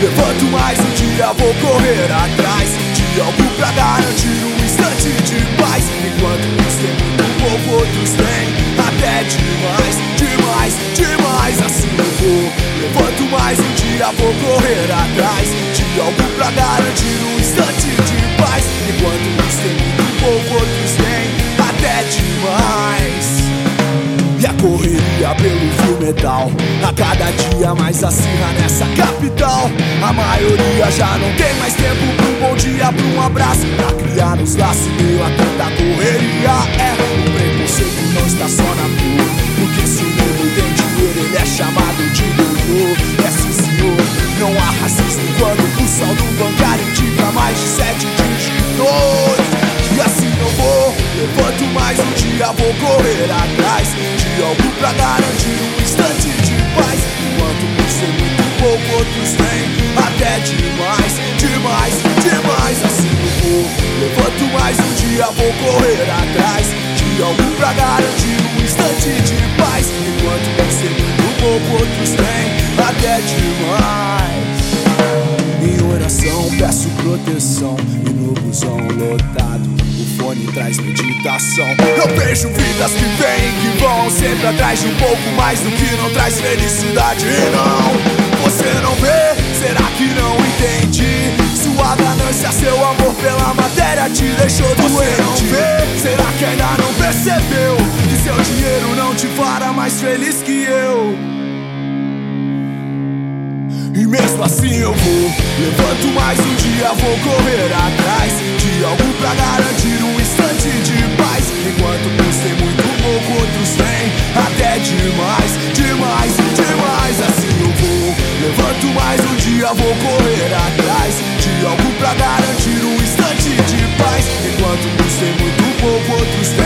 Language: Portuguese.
Levanto mais um dia, vou correr atrás. De algo pra garantir um instante de paz. Enquanto uns têm muito pouco, outros têm até demais Demais, demais, assim eu vou. Levanto mais um dia, vou correr atrás. De algo pra garantir um instante de paz. Enquanto correria pelo fio metal A cada dia mais acirra nessa capital. A maioria já não tem mais tempo. Pra um bom dia, pra um abraço. Pra criar nos laços meio a tanta correria. É, o preconceito não está só na rua. Porque se o mundo tem dinheiro ele é chamado de doutor. É sim senhor, não há racismo quando o saldo bancário indica mais de sete dígitos. E assim eu vou, levanto mais um dia, vou correr atrás De algo pra garantir um instante de paz. Enquanto por ser muito pouco, outros têm até demais Demais, demais, assim eu vou Levanto mais um dia, vou correr atrás De algo pra garantir um instante de paz traz meditação Eu vejo vidas que vêm e que vão Sempre atrás de um pouco mais do que não traz felicidade não, você não vê Será que não entende? Sua ganância, seu amor pela matéria te deixou doente Você não vê? Será que ainda não percebeu? Que seu dinheiro não te fará mais feliz que eu e mesmo assim eu vou Levanto mais um dia, vou correr atrás De algo pra garantir demais Demais, demais, assim eu vou. Levanto mais um dia, vou correr atrás De algo pra garantir um instante de paz. Enquanto uns têm muito pouco, outros demais